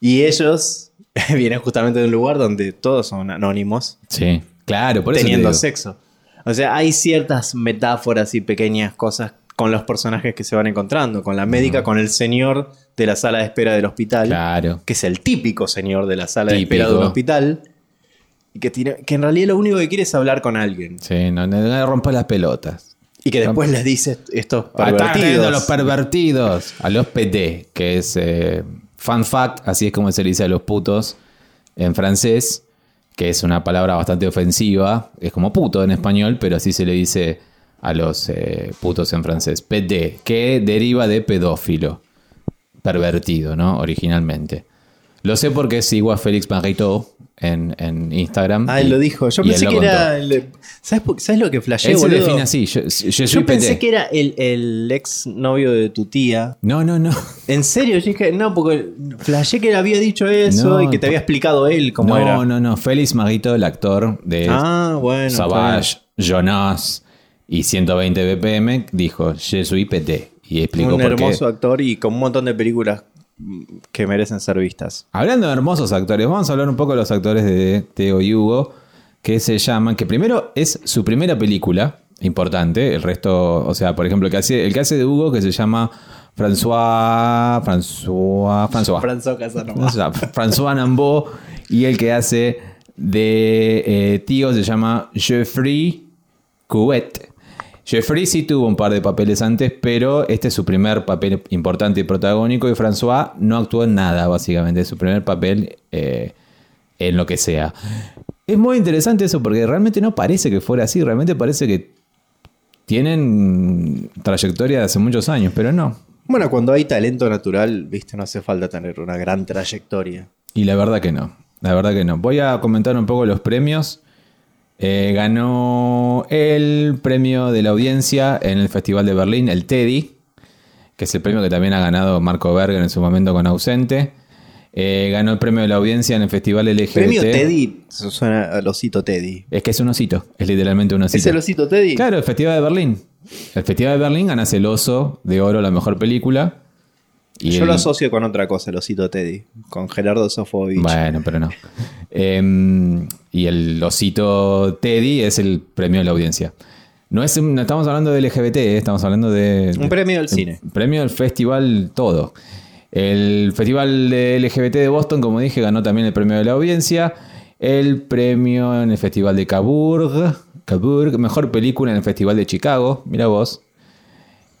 [SPEAKER 2] Y ellos vienen justamente de un lugar donde todos son anónimos
[SPEAKER 1] Sí, claro, por eso te
[SPEAKER 2] teniendo
[SPEAKER 1] digo.
[SPEAKER 2] sexo. O sea, hay ciertas metáforas y pequeñas cosas con los personajes que se van encontrando, con la médica, con el señor de la sala de espera del hospital
[SPEAKER 1] Claro.
[SPEAKER 2] que es el típico señor de la sala de espera de
[SPEAKER 1] Típico.
[SPEAKER 2] un hospital, y que, tiene, que en realidad lo único que quiere es hablar con alguien.
[SPEAKER 1] Sí, no, no, no rompa las pelotas.
[SPEAKER 2] Y que después les dice estos
[SPEAKER 1] Ataquen a los
[SPEAKER 2] pervertidos.
[SPEAKER 1] pervertidos. A los PD, que es eh, fun fact, así es como se le dice a los putos en francés, que es una palabra bastante ofensiva. Es como puto en español, pero así se le dice a los eh, putos en francés. PD, que deriva de pedófilo. Pervertido, ¿no? Originalmente. Lo sé porque sigo a Félix Marito en, en Instagram.
[SPEAKER 2] Ah,
[SPEAKER 1] y-
[SPEAKER 2] él lo dijo. Yo pensé que era. el- ¿sabes, por- ¿Sabes lo que flasheé,
[SPEAKER 1] Él se define así. Yo, yo
[SPEAKER 2] Yo pensé que era el, el ex novio de tu tía.
[SPEAKER 1] No, no, no.
[SPEAKER 2] En serio, yo dije, no, porque flashé que le había dicho eso
[SPEAKER 1] No,
[SPEAKER 2] y que te había explicado él cómo
[SPEAKER 1] no,
[SPEAKER 2] era.
[SPEAKER 1] no, no. Félix Marito, el actor de
[SPEAKER 2] Ah, bueno.
[SPEAKER 1] Savage, Jonas y 120 BPM, dijo, Je suis PT. Y
[SPEAKER 2] bien.
[SPEAKER 1] explicó
[SPEAKER 2] Un
[SPEAKER 1] por qué.
[SPEAKER 2] hermoso actor y con un montón de películas que merecen ser vistas.
[SPEAKER 1] Hablando de hermosos actores, vamos a hablar un poco de los actores de Teo y Hugo, que se llaman, que primero es su primera película, importante, el resto, o sea, por ejemplo, el que hace, el que hace de Hugo, que se llama François, François, François.
[SPEAKER 2] François Casanova.
[SPEAKER 1] François Nambeau y el que hace de eh, tío se llama Jeffrey Couet. Jeffrey sí tuvo un par de papeles antes, pero este es su primer papel importante y protagónico y François no actuó en nada, básicamente. Es su primer papel eh, en lo que sea. Es muy interesante eso porque realmente no parece que fuera así, realmente parece que tienen trayectoria de hace muchos años, pero no.
[SPEAKER 2] Bueno, cuando hay talento natural, viste, no hace falta tener una gran trayectoria.
[SPEAKER 1] Y la verdad que no. La verdad que no. Voy a comentar un poco los premios. Eh, ganó el premio de la audiencia en el Festival de Berlín, el Teddy, que es el premio que también ha ganado Marco Berger en su momento con Ausente. Eh, ganó el premio de la audiencia en el Festival LGBT.
[SPEAKER 2] Premio Teddy, eso suena al osito Teddy.
[SPEAKER 1] Es que es un osito, es literalmente un osito.
[SPEAKER 2] ¿Es el osito Teddy?
[SPEAKER 1] Claro, el Festival de Berlín. El Festival de Berlín ganas el oso de oro, la mejor película. Y
[SPEAKER 2] Yo
[SPEAKER 1] el-
[SPEAKER 2] lo asocio con otra cosa, el osito Teddy, con Gerardo Sofovich.
[SPEAKER 1] Bueno, pero no. Em, y el osito Teddy es el premio de la audiencia. No, es, no estamos hablando de LGBT, eh, estamos hablando de...
[SPEAKER 2] Un premio del cine.
[SPEAKER 1] Un premio del festival todo. El festival de LGBT de Boston, como dije, ganó también el premio de la audiencia. El premio en el festival de Cabourg. Cabourg. Mejor película en el festival de Chicago. Mira vos.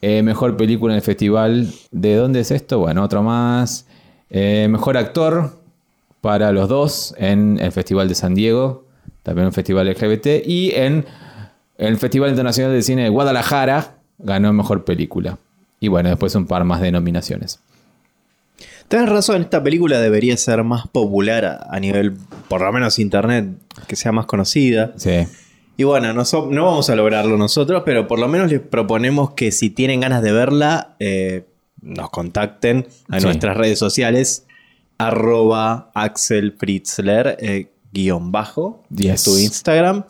[SPEAKER 1] Eh, mejor película en el festival. ¿De dónde es esto? Bueno, otro más. Eh, mejor actor para los dos en el Festival de San Diego. También un festival LGBT. Y en el Festival Internacional de Cine de Guadalajara ganó mejor película. Y bueno, después un par más de nominaciones.
[SPEAKER 2] Tienes razón, esta película debería ser más popular a, a nivel, por lo menos internet, que sea más conocida.
[SPEAKER 1] Sí.
[SPEAKER 2] Y bueno, no, so- no vamos a lograrlo nosotros, pero por lo menos les proponemos que si tienen ganas de verla, eh, nos contacten a
[SPEAKER 1] Sí.
[SPEAKER 2] nuestras redes sociales, arroba Axel Fritzler, eh, guion bajo,
[SPEAKER 1] Yes.
[SPEAKER 2] es tu Instagram,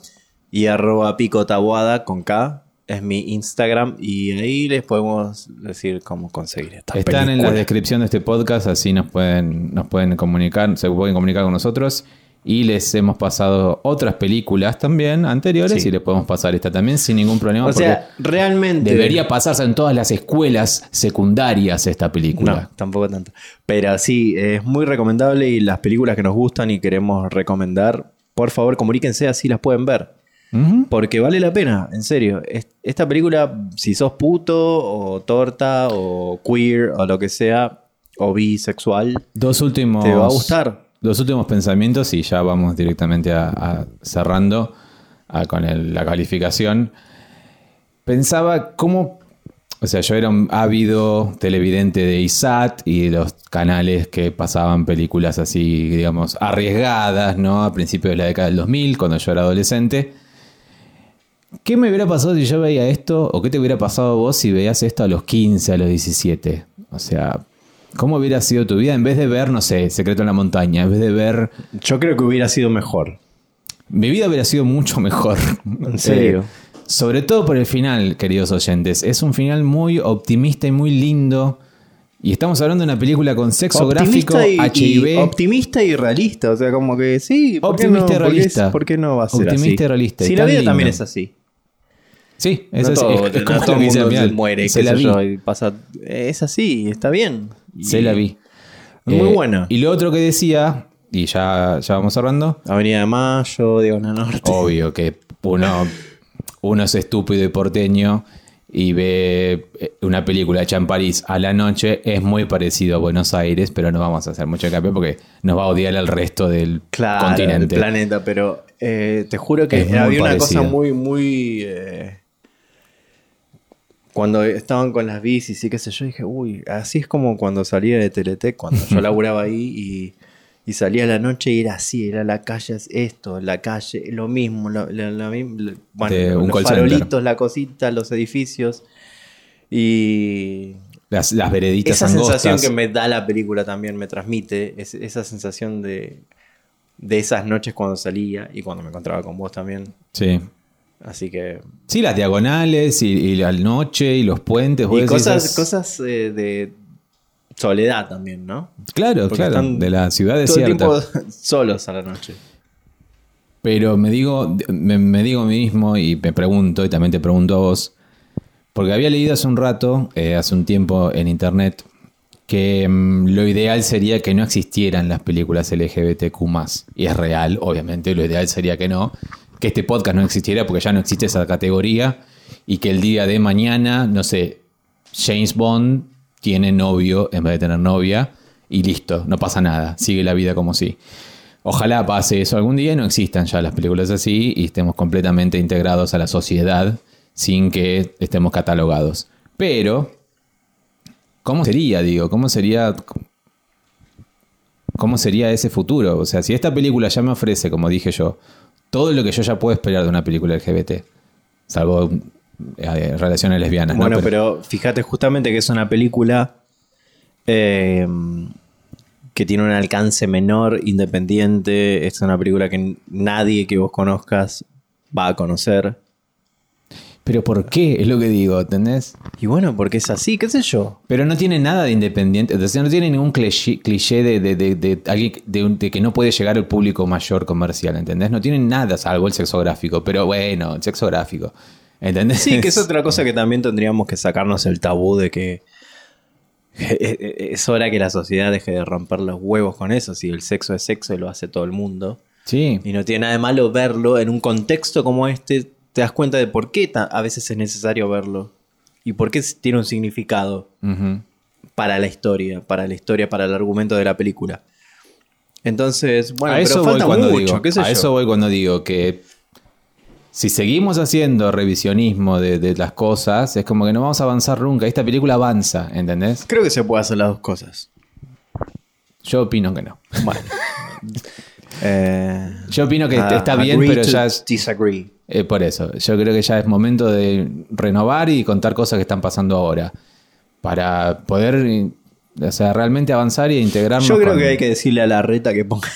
[SPEAKER 2] y arroba Pico Taboada con K, es mi Instagram, y ahí les podemos decir cómo conseguir esta
[SPEAKER 1] Están en la descripción de este podcast, así nos pueden, nos pueden comunicar, se pueden comunicar con nosotros. Y les hemos pasado otras películas también anteriores
[SPEAKER 2] Sí.
[SPEAKER 1] y les podemos pasar esta también sin ningún problema.
[SPEAKER 2] O sea, realmente...
[SPEAKER 1] debería pasarse en todas las escuelas secundarias esta película.
[SPEAKER 2] No, tampoco tanto. Pero sí, es muy recomendable y las películas que nos gustan y queremos recomendar, por favor, comuníquense así las pueden ver. Porque vale la pena, en serio. Es- Esta película, si sos puto o torta o queer o lo que sea, o bisexual,
[SPEAKER 1] Dos últimos.
[SPEAKER 2] te va a gustar.
[SPEAKER 1] Dos últimos pensamientos y ya vamos directamente a, cerrando con la calificación. Pensaba cómo. O sea, yo era un ávido televidente de ISAT y de los canales que pasaban películas así, digamos, arriesgadas, ¿no? A principios de la década del 2000, cuando yo era adolescente. ¿Qué me hubiera pasado si yo veía esto? ¿O qué te hubiera pasado vos si veías esto a los 15, a los 17? O sea, ¿cómo hubiera sido tu vida en vez de ver, no sé, Secreto en la Montaña? En vez de ver...
[SPEAKER 2] Yo creo que hubiera sido mejor.
[SPEAKER 1] Mi vida hubiera sido mucho mejor.
[SPEAKER 2] ¿En serio?
[SPEAKER 1] Eh, sobre todo por el final, queridos oyentes. Es un final muy optimista y muy lindo. Y estamos hablando de una película con sexo gráfico,
[SPEAKER 2] y,
[SPEAKER 1] HIV.
[SPEAKER 2] y optimista y realista. O sea, como que sí. ¿por qué
[SPEAKER 1] Optimista y
[SPEAKER 2] no? ¿Por qué-
[SPEAKER 1] realista.
[SPEAKER 2] ¿Por qué no va a ser así?
[SPEAKER 1] Optimista y realista,
[SPEAKER 2] Si la
[SPEAKER 1] tan
[SPEAKER 2] vida también es así.
[SPEAKER 1] sí, es
[SPEAKER 2] no
[SPEAKER 1] así.
[SPEAKER 2] todo,
[SPEAKER 1] Es- es
[SPEAKER 2] no
[SPEAKER 1] como
[SPEAKER 2] todo el mundo se muere,
[SPEAKER 1] Se la
[SPEAKER 2] sé
[SPEAKER 1] vi.
[SPEAKER 2] yo, y pasa, es así, está bien.
[SPEAKER 1] Se la vi.
[SPEAKER 2] Muy
[SPEAKER 1] Eh,
[SPEAKER 2] buena.
[SPEAKER 1] Y lo otro que decía, y ya, ya vamos cerrando,
[SPEAKER 2] Avenida de Mayo, Diagonal Norte.
[SPEAKER 1] obvio que uno, uno es estúpido y porteño y ve eh, una película hecha en París a la noche, es muy parecido a Buenos Aires, pero no vamos a hacer mucho hincapié porque nos va a odiar el resto del
[SPEAKER 2] claro,
[SPEAKER 1] continente.
[SPEAKER 2] planeta, pero eh, te juro que
[SPEAKER 1] Es
[SPEAKER 2] había una cosa muy, muy... eh, cuando estaban con las bicis y qué sé yo, dije, uy, así es como cuando salía de Teletec, cuando yo laburaba ahí y, y salía a la noche y era así, era la calle, es esto, la calle, lo mismo, la, la- la misma- la- bueno,
[SPEAKER 1] De un
[SPEAKER 2] los
[SPEAKER 1] center.
[SPEAKER 2] farolitos, la cosita, los edificios y
[SPEAKER 1] Las, las vereditas
[SPEAKER 2] esa
[SPEAKER 1] angostas.
[SPEAKER 2] sensación que me da la película también me transmite, es, esa sensación de, de esas noches cuando salía y cuando me encontraba con vos también.
[SPEAKER 1] Sí.
[SPEAKER 2] Así que...
[SPEAKER 1] Sí, las diagonales y, y la noche y los puentes.
[SPEAKER 2] Y cosas, cosas eh, de soledad también, ¿no?
[SPEAKER 1] Claro,
[SPEAKER 2] Porque
[SPEAKER 1] claro.
[SPEAKER 2] están
[SPEAKER 1] De la ciudad
[SPEAKER 2] Todo el
[SPEAKER 1] desierta.
[SPEAKER 2] tiempo solos a la noche.
[SPEAKER 1] Pero me digo, me, me digo a mí mismo y me pregunto, y también te pregunto a vos, porque había leído hace un rato, eh, hace un tiempo en internet, que mm, lo ideal sería que no existieran las películas LGBTQ. Y es real, obviamente, lo ideal sería que no. Que este podcast no existiera porque ya no existe esa categoría. Y que el día de mañana, no sé, James Bond tiene novio en vez de tener novia. Y listo, no pasa nada. Sigue la vida como si. Ojalá pase eso algún día y no existan ya las películas así y estemos completamente integrados a la sociedad sin que estemos catalogados. Pero, ¿cómo sería, digo? ¿Cómo sería, cómo sería ese futuro? O sea, si esta película ya me ofrece, como dije yo, todo lo que yo ya puedo esperar de una película LGBT, salvo eh, relaciones lesbianas. ¿no?
[SPEAKER 2] Bueno, pero fíjate justamente que es una película eh, que tiene un alcance menor, independiente. Es una película que nadie que vos conozcas va a conocer.
[SPEAKER 1] Pero ¿por qué? Es lo que digo, ¿entendés?
[SPEAKER 2] Y bueno, porque es así, qué sé yo.
[SPEAKER 1] Pero no tiene nada de independiente, o sea, no tiene ningún cliché, cliché de, de, de, de alguien de, un- de que no puede llegar al público mayor comercial, ¿entendés? No tiene nada, salvo el sexo gráfico, pero bueno, el sexo gráfico, ¿entendés?
[SPEAKER 2] Sí, que es otra cosa que también tendríamos que sacarnos el tabú de que es hora que la sociedad deje de romper los huevos con eso. Si el sexo es sexo y lo hace todo el mundo.
[SPEAKER 1] Sí,
[SPEAKER 2] Y no tiene nada de malo verlo en un contexto como este. Te das cuenta de por qué a veces es necesario verlo. Y por qué tiene un significado para la historia, para la historia, para el argumento de la película. Entonces, bueno,
[SPEAKER 1] a eso
[SPEAKER 2] pero
[SPEAKER 1] voy
[SPEAKER 2] falta
[SPEAKER 1] cuando
[SPEAKER 2] mucho,
[SPEAKER 1] digo,
[SPEAKER 2] qué sé
[SPEAKER 1] a
[SPEAKER 2] yo.
[SPEAKER 1] eso voy cuando digo que si seguimos haciendo revisionismo de, de las cosas, es como que no vamos a avanzar nunca. Esta película avanza, ¿entendés?
[SPEAKER 2] Creo que se puede hacer las dos cosas.
[SPEAKER 1] Yo opino que no.
[SPEAKER 2] Bueno. Eh,
[SPEAKER 1] Yo opino que está bien, pero ya es
[SPEAKER 2] Disagree.
[SPEAKER 1] Eh, por eso. Yo creo que ya es momento de renovar y contar cosas que están pasando ahora. Para poder, o sea, realmente avanzar y integrarnos.
[SPEAKER 2] Yo creo
[SPEAKER 1] con-
[SPEAKER 2] que hay que decirle a la reta que ponga,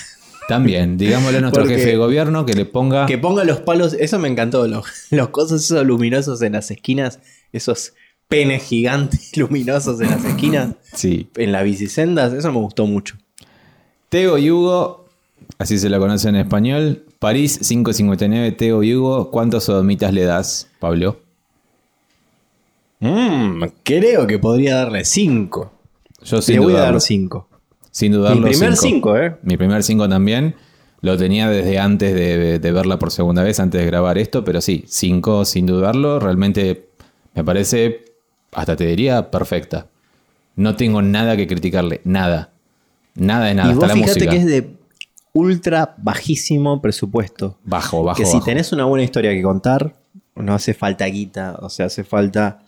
[SPEAKER 1] También, digámosle a nuestro
[SPEAKER 2] Porque-
[SPEAKER 1] jefe de gobierno que le ponga.
[SPEAKER 2] que ponga los palos. Eso me encantó. Los, los cosas esos luminosos en las esquinas. Esos penes gigantes luminosos en las esquinas.
[SPEAKER 1] Sí.
[SPEAKER 2] En las bicisendas. Eso me gustó mucho.
[SPEAKER 1] Teo y Hugo, así se lo conoce en español. París 559, Teo y Hugo. ¿Cuántos sodomitas le das, Pablo?
[SPEAKER 2] Mm, creo que podría darle 5.
[SPEAKER 1] Yo
[SPEAKER 2] Le
[SPEAKER 1] sin
[SPEAKER 2] voy a dar 5.
[SPEAKER 1] Sin dudarlo.
[SPEAKER 2] Mi primer
[SPEAKER 1] cinco.
[SPEAKER 2] 5, ¿eh?
[SPEAKER 1] Mi primer 5 también. Lo tenía desde antes de, de verla por segunda vez, antes de grabar esto, pero sí, 5 sin dudarlo. Realmente me parece, hasta te diría, perfecta. No tengo nada que criticarle, nada. Nada de nada,
[SPEAKER 2] y
[SPEAKER 1] hasta
[SPEAKER 2] vos
[SPEAKER 1] la
[SPEAKER 2] fíjate
[SPEAKER 1] música.
[SPEAKER 2] que es de ultra bajísimo presupuesto.
[SPEAKER 1] Bajo, bajo,
[SPEAKER 2] que si
[SPEAKER 1] bajo.
[SPEAKER 2] tenés una buena historia que contar, no hace falta guita, o sea, hace falta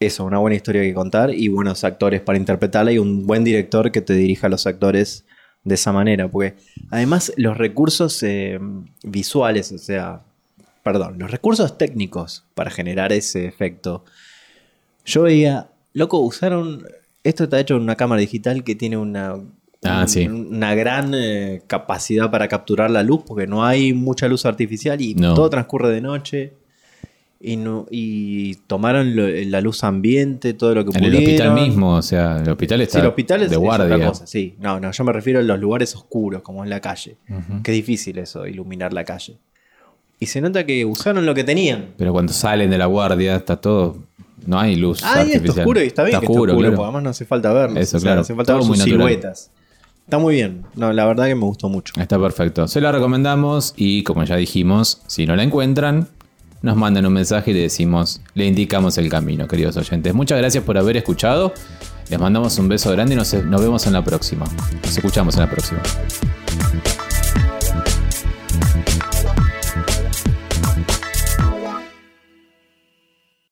[SPEAKER 2] eso, una buena historia que contar y buenos actores para interpretarla y un buen director que te dirija a los actores de esa manera, porque además los recursos eh, visuales, o sea, perdón, los recursos técnicos para generar ese efecto, yo veía, loco, usaron, esto está hecho en una cámara digital que tiene una,
[SPEAKER 1] Ah, sí.
[SPEAKER 2] una gran eh, capacidad para capturar la luz, porque no hay mucha luz artificial y
[SPEAKER 1] No.
[SPEAKER 2] todo transcurre de noche. Y, no, y tomaron lo- la luz ambiente, todo lo que
[SPEAKER 1] En el
[SPEAKER 2] pudieron.
[SPEAKER 1] hospital mismo, o sea, el hospital está
[SPEAKER 2] Sí, el hospital es,
[SPEAKER 1] de
[SPEAKER 2] es
[SPEAKER 1] guardia.
[SPEAKER 2] cosa, sí. No, no, yo me refiero a los lugares oscuros, como en la calle. Qué difícil eso, iluminar la calle. Y se nota que usaron lo que tenían.
[SPEAKER 1] Pero cuando salen de la guardia está todo... No hay luz
[SPEAKER 2] Ah, y
[SPEAKER 1] artificial.
[SPEAKER 2] esto oscuro y está bien que esté oscuro,
[SPEAKER 1] claro.
[SPEAKER 2] porque además no hace falta verlo.
[SPEAKER 1] Eso, claro.
[SPEAKER 2] Hace falta
[SPEAKER 1] Todo
[SPEAKER 2] ver sus
[SPEAKER 1] natural.
[SPEAKER 2] siluetas. Está muy bien. No, la verdad que me gustó mucho.
[SPEAKER 1] Está perfecto. Se la recomendamos y como ya dijimos, si no la encuentran, nos mandan un mensaje y le decimos, le indicamos el camino, queridos oyentes. Muchas gracias por haber escuchado. Les mandamos un beso grande y nos, nos vemos en la próxima. Nos escuchamos en la próxima.